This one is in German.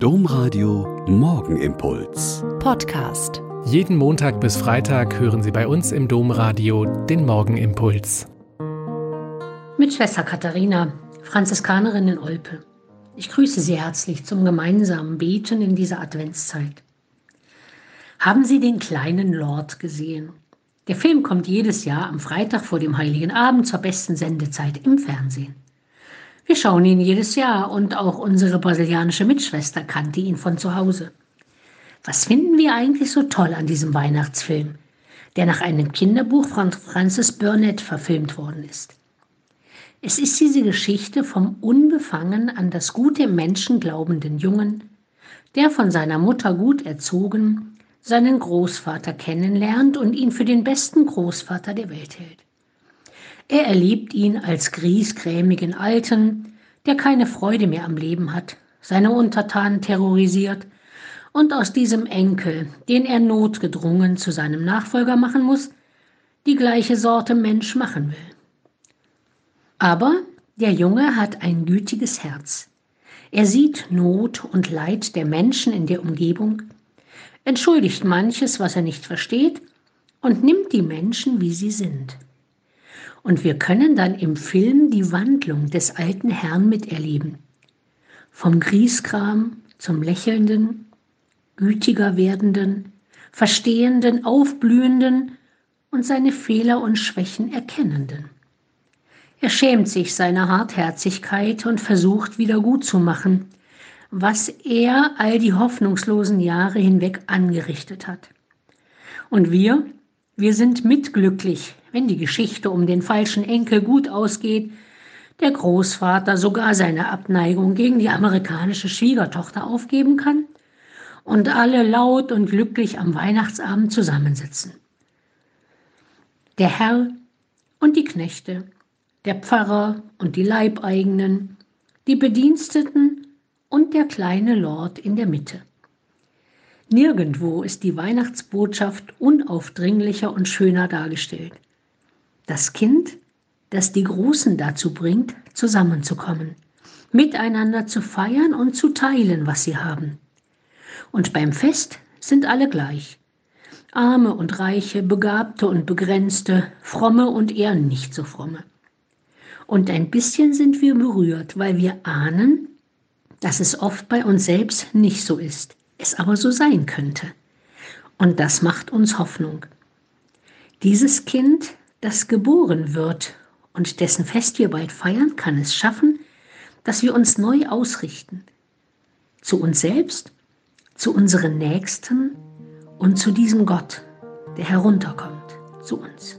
Domradio Morgenimpuls. Podcast. Jeden Montag bis Freitag hören Sie bei uns im Domradio den Morgenimpuls. Mit Schwester Katharina, Franziskanerin in Olpe. Ich grüße Sie herzlich zum gemeinsamen Beten in dieser Adventszeit. Haben Sie den kleinen Lord gesehen? Der Film kommt jedes Jahr am Freitag vor dem Heiligen Abend zur besten Sendezeit im Fernsehen. Wir schauen ihn jedes Jahr und auch unsere brasilianische Mitschwester kannte ihn von zu Hause. Was finden wir eigentlich so toll an diesem Weihnachtsfilm, der nach einem Kinderbuch von Francis Burnett verfilmt worden ist? Es ist diese Geschichte vom unbefangen an das Gute im Menschen glaubenden Jungen, der von seiner Mutter gut erzogen seinen Großvater kennenlernt und ihn für den besten Großvater der Welt hält. Er erlebt ihn als griesgrämigen Alten, der keine Freude mehr am Leben hat, seine Untertanen terrorisiert und aus diesem Enkel, den er notgedrungen zu seinem Nachfolger machen muss, die gleiche Sorte Mensch machen will. Aber der Junge hat ein gütiges Herz. Er sieht Not und Leid der Menschen in der Umgebung, entschuldigt manches, was er nicht versteht, und nimmt die Menschen, wie sie sind. Und wir können dann im Film die Wandlung des alten Herrn miterleben. Vom Grieskram zum lächelnden, gütiger werdenden, verstehenden, aufblühenden und seine Fehler und Schwächen erkennenden. Er schämt sich seiner Hartherzigkeit und versucht wieder gut zu machen, was er all die hoffnungslosen Jahre hinweg angerichtet hat. Und wir, wir sind mitglücklich, wenn die Geschichte um den falschen Enkel gut ausgeht, der Großvater sogar seine Abneigung gegen die amerikanische Schwiegertochter aufgeben kann und alle laut und glücklich am Weihnachtsabend zusammensitzen. Der Herr und die Knechte, der Pfarrer und die Leibeigenen, die Bediensteten und der kleine Lord in der Mitte. Nirgendwo ist die Weihnachtsbotschaft unaufdringlicher und schöner dargestellt. Das Kind, das die Großen dazu bringt, zusammenzukommen, miteinander zu feiern und zu teilen, was sie haben. Und beim Fest sind alle gleich. Arme und Reiche, Begabte und Begrenzte, Fromme und eher nicht so fromme. Und ein bisschen sind wir berührt, weil wir ahnen, dass es oft bei uns selbst nicht so ist, es aber so sein könnte. Und das macht uns Hoffnung. Dieses Kind das geboren wird und dessen Fest wir bald feiern, kann es schaffen, dass wir uns neu ausrichten. Zu uns selbst, zu unseren Nächsten und zu diesem Gott, der herunterkommt zu uns.